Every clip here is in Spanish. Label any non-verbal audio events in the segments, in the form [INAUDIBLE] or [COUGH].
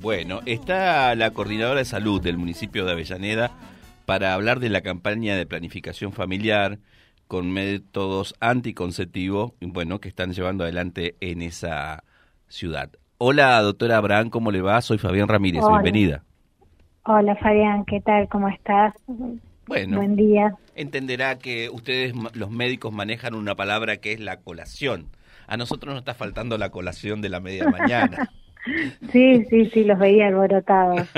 Bueno, está la coordinadora de salud del municipio de Avellaneda para hablar de la campaña de planificación familiar con métodos anticonceptivos, bueno, que están llevando adelante en esa ciudad. Hola, doctora Abraham, ¿cómo le va? Soy Fabián Ramírez, bienvenida. Hola, Fabián, ¿qué tal? ¿Cómo estás? Bueno, buen día. Entenderá que ustedes, los médicos, manejan una palabra que es la colación. A nosotros nos está faltando la colación de la media mañana. [LAUGHS] [LAUGHS] Sí, sí, sí, los veía alborotados.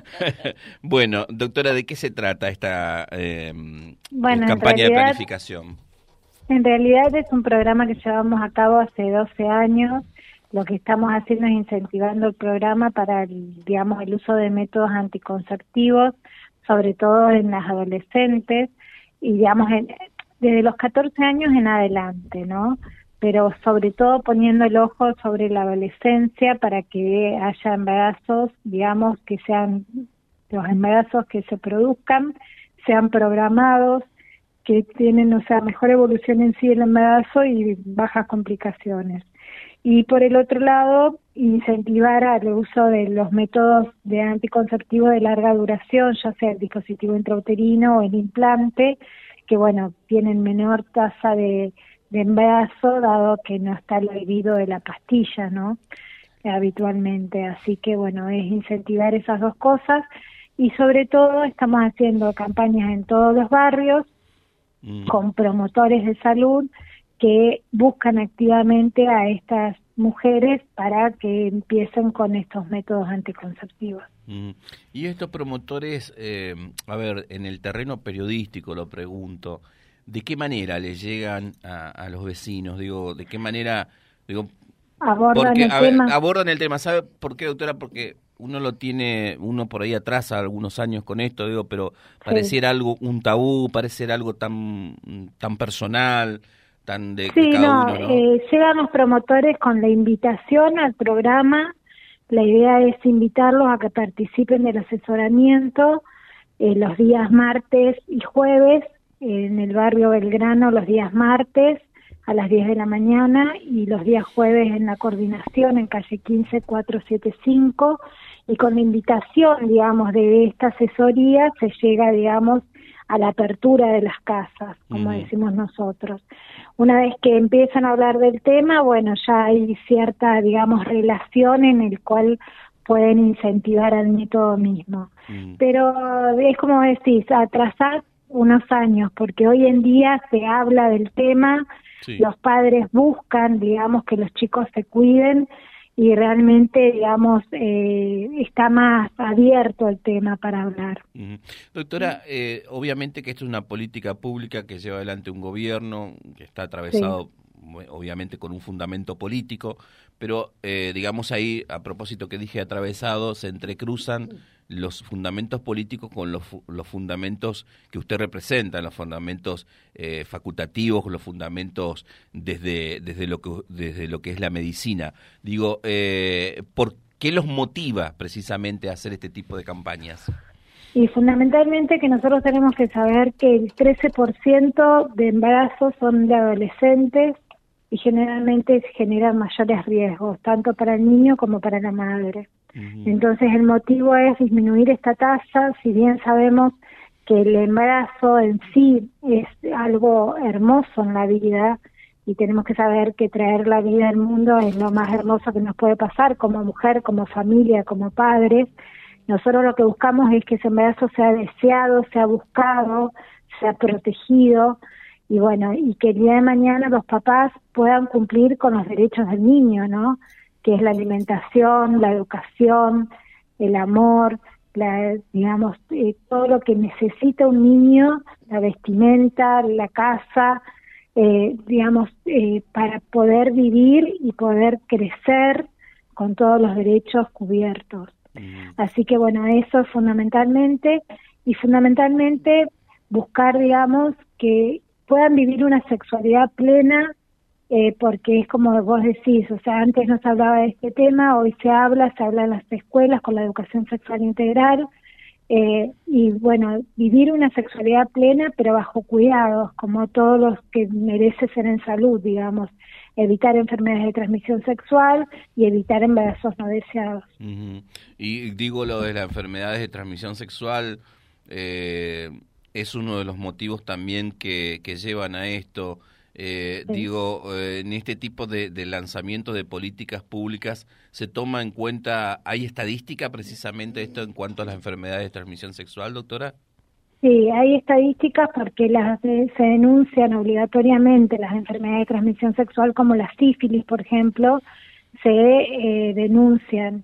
[LAUGHS] bueno, doctora, ¿de qué se trata esta eh, campaña de planificación? En realidad es un programa que llevamos a cabo hace 12 años. Lo que estamos haciendo es incentivando el programa para, el, digamos, el uso de métodos anticonceptivos, sobre todo en las adolescentes y, digamos, desde los 14 años en adelante, ¿no? Pero sobre todo poniendo el ojo sobre la adolescencia para que haya embarazos, digamos, que sean los embarazos que se produzcan, sean programados, que tienen, o sea, mejor evolución en sí el embarazo y bajas complicaciones. Y por el otro lado, incentivar al uso de los métodos de anticonceptivo de larga duración, ya sea el dispositivo intrauterino o el implante, que bueno, tienen menor tasa de de embarazo, dado que no está el olvido de la pastilla, ¿no? habitualmente. Así que bueno, es incentivar esas dos cosas y sobre todo estamos haciendo campañas en todos los barrios mm. con promotores de salud que buscan activamente a estas mujeres para que empiecen con estos métodos anticonceptivos. Mm. Y estos promotores, eh, a ver, en el terreno periodístico lo pregunto, ¿de qué manera le llegan a, los vecinos? Digo, ¿de qué manera digo abordan el tema? abordan el tema, ¿sabe por qué, doctora? Porque uno lo tiene, uno por ahí atrás algunos años con esto, digo, pero pareciera algo un tabú, pareciera algo tan tan personal, tan de, sí, cada no, uno, Eh, llegan los promotores con la invitación al programa. La idea es invitarlos a que participen del asesoramiento eh, los días martes y jueves en el barrio Belgrano los días martes a las 10 de la mañana y los días jueves en la coordinación en calle 15475 y con la invitación, digamos, de esta asesoría se llega, digamos, a la apertura de las casas, como decimos nosotros. Una vez que empiezan a hablar del tema, bueno, ya hay cierta, digamos, relación en el cual pueden incentivar al método mismo. Pero es como decís, atrasar unos años, porque hoy en día se habla del tema, los padres buscan, digamos, que los chicos se cuiden y realmente, digamos, eh, está más abierto el tema para hablar. Doctora, eh, obviamente que esto es una política pública que lleva adelante un gobierno, que está atravesado obviamente con un fundamento político, pero eh, digamos ahí, a propósito que dije atravesado, se entrecruzan los fundamentos políticos con los, los fundamentos que usted representa, los fundamentos eh, facultativos, los fundamentos desde, desde, lo que, desde lo que es la medicina. Digo, eh, ¿por qué los motiva precisamente a hacer este tipo de campañas? Y fundamentalmente que nosotros tenemos que saber que el 13% de embarazos son de adolescentes y generalmente generan mayores riesgos, tanto para el niño como para la madre. Entonces el motivo es disminuir esta tasa, si bien sabemos que el embarazo en sí es algo hermoso en la vida y tenemos que saber que traer la vida al mundo es lo más hermoso que nos puede pasar como mujer, como familia, como padres. Nosotros lo que buscamos es que ese embarazo sea deseado, sea buscado, sea protegido y bueno, y que el día de mañana los papás puedan cumplir con los derechos del niño, ¿no? Que es la alimentación, la educación, el amor, la, digamos, eh, todo lo que necesita un niño, la vestimenta, la casa, eh, digamos, eh, para poder vivir y poder crecer con todos los derechos cubiertos. Mm. Así que bueno, eso es fundamentalmente y fundamentalmente buscar, digamos, que puedan vivir una sexualidad plena, eh, porque es como vos decís, o sea, antes no se hablaba de este tema, hoy se habla, se habla en las escuelas con la educación sexual integral, eh, y bueno, vivir una sexualidad plena, pero bajo cuidados, como todos los que merece ser en salud, digamos. evitar enfermedades de transmisión sexual y evitar embarazos no deseados. Y digo lo de las enfermedades de transmisión sexual, eh, es uno de los motivos también que, que llevan a esto. Eh, digo, eh, en este tipo de, de, lanzamiento de políticas públicas, ¿se toma en cuenta, hay estadística precisamente esto en cuanto a las enfermedades de transmisión sexual, doctora? Sí, hay estadísticas porque las se denuncian obligatoriamente las enfermedades de transmisión sexual como la sífilis, por ejemplo, se eh, denuncian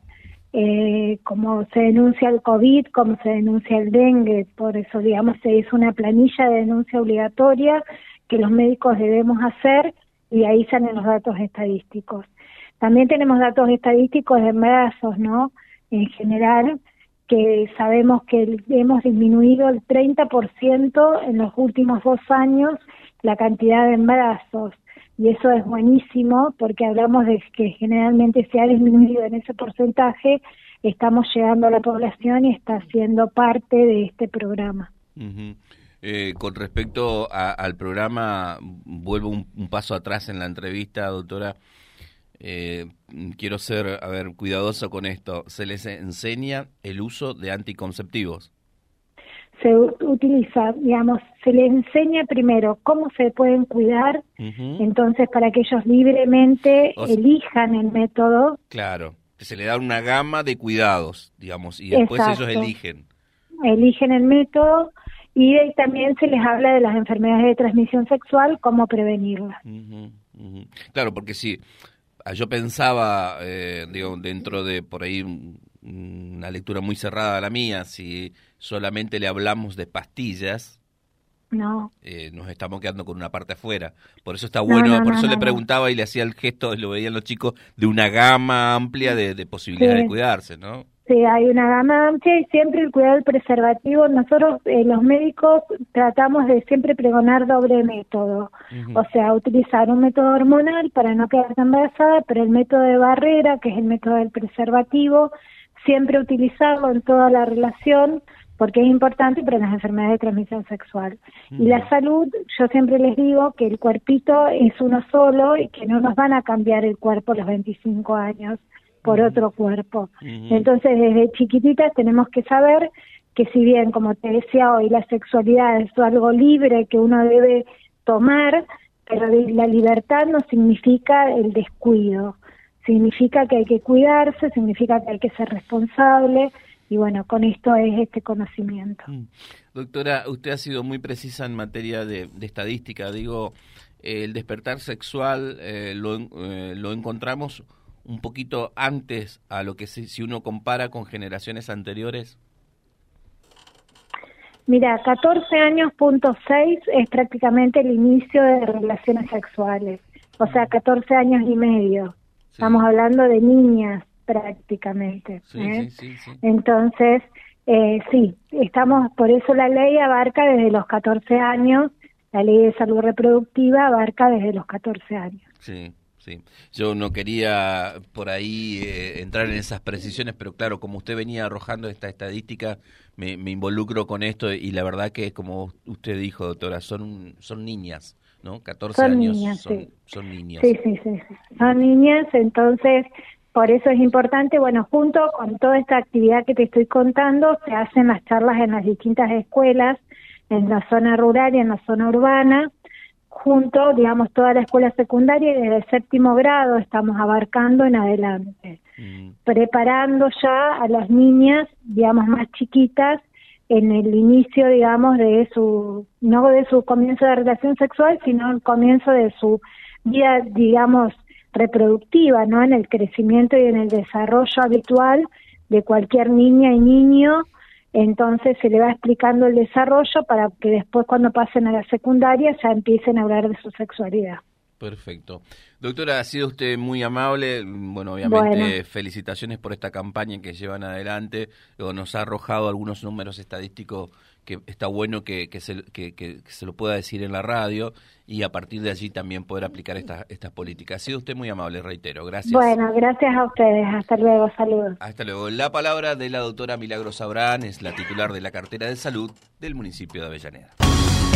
eh, como se denuncia el COVID, como se denuncia el dengue, por eso digamos se hizo una planilla de denuncia obligatoria que los médicos debemos hacer y ahí salen los datos estadísticos. También tenemos datos estadísticos de embarazos, ¿no? En general, que sabemos que hemos disminuido el 30% en los últimos dos años la cantidad de embarazos. Y eso es buenísimo porque hablamos de que generalmente se ha disminuido en ese porcentaje, estamos llegando a la población y está siendo parte de este programa. Eh, con respecto al programa, vuelvo un, paso atrás en la entrevista, doctora. Eh, quiero ser, a ver, cuidadoso con esto. ¿Se les enseña el uso de anticonceptivos? Se utiliza, digamos, se les enseña primero cómo se pueden cuidar, entonces para que ellos libremente elijan el método. Claro, se le da una gama de cuidados, digamos, y después ellos eligen. Eligen el método y también se les habla de las enfermedades de transmisión sexual, cómo prevenirlas. Claro, porque si Ah, yo pensaba, eh, digo, dentro de por ahí una lectura muy cerrada a la mía, si solamente le hablamos de pastillas, no. Eh, nos estamos quedando con una parte afuera. Por eso está bueno, por eso le preguntaba y le hacía el gesto, lo veían los chicos, de una gama amplia de, posibilidades de cuidarse, ¿no? Sí, hay una gama amplia y siempre el cuidado del preservativo. Nosotros, eh, los médicos, tratamos de siempre pregonar doble método. O sea, utilizar un método hormonal para no quedarse embarazada, pero el método de barrera, que es el método del preservativo, siempre utilizarlo en toda la relación porque es importante para las enfermedades de transmisión sexual. Y la salud, yo siempre les digo que el cuerpito es uno solo y que no nos van a cambiar el cuerpo a los 25 años por otro cuerpo. Entonces, desde chiquititas tenemos que saber que si bien, como te decía hoy, la sexualidad es algo libre que uno debe tomar, pero la libertad no significa el descuido, significa que hay que cuidarse, significa que hay que ser responsable, y bueno, con esto es este conocimiento. Mm. Doctora, usted ha sido muy precisa en materia de, estadística, digo, el despertar sexual eh, lo, eh, lo encontramos un poquito antes a lo que si, uno compara con generaciones anteriores? Mira, 14 años punto 6 es prácticamente el inicio de relaciones sexuales, o sea, 14 años y medio. Estamos hablando de niñas prácticamente. ¿eh? Entonces, eh, sí, estamos, por eso la ley abarca desde los 14 años, la ley de salud reproductiva abarca desde los 14 años. Sí. Sí, yo no quería por ahí eh, entrar en esas precisiones, pero claro, como usted venía arrojando esta estadística, me, involucro con esto y la verdad que, como usted dijo, doctora, son son niñas, ¿no? 14 años niñas, son, sí. son niñas. Sí, sí, sí, son niñas, entonces por eso es importante, bueno, junto con toda esta actividad que te estoy contando, se hacen las charlas en las distintas escuelas, en la zona rural y en la zona urbana, junto, digamos, toda la escuela secundaria y desde el séptimo grado estamos abarcando en adelante, mm. preparando ya a las niñas, digamos, más chiquitas en el inicio, digamos, de su, no de su comienzo de relación sexual, sino el comienzo de su vida, digamos, reproductiva, ¿no? En el crecimiento y en el desarrollo habitual de cualquier niña y niño entonces se le va explicando el desarrollo para que después cuando pasen a la secundaria ya empiecen a hablar de su sexualidad. Perfecto. Doctora, ha sido usted muy amable. Bueno, obviamente felicitaciones por esta campaña que llevan adelante. Nos ha arrojado algunos números estadísticos que está bueno que, que, se, que, se lo pueda decir en la radio y a partir de allí también poder aplicar estas estas políticas. Ha sido usted muy amable, reitero. Gracias. Bueno, gracias a ustedes. Hasta luego. Saludos. Hasta luego. La palabra de la doctora Milagros Abrán es la titular de la cartera de salud del municipio de Avellaneda.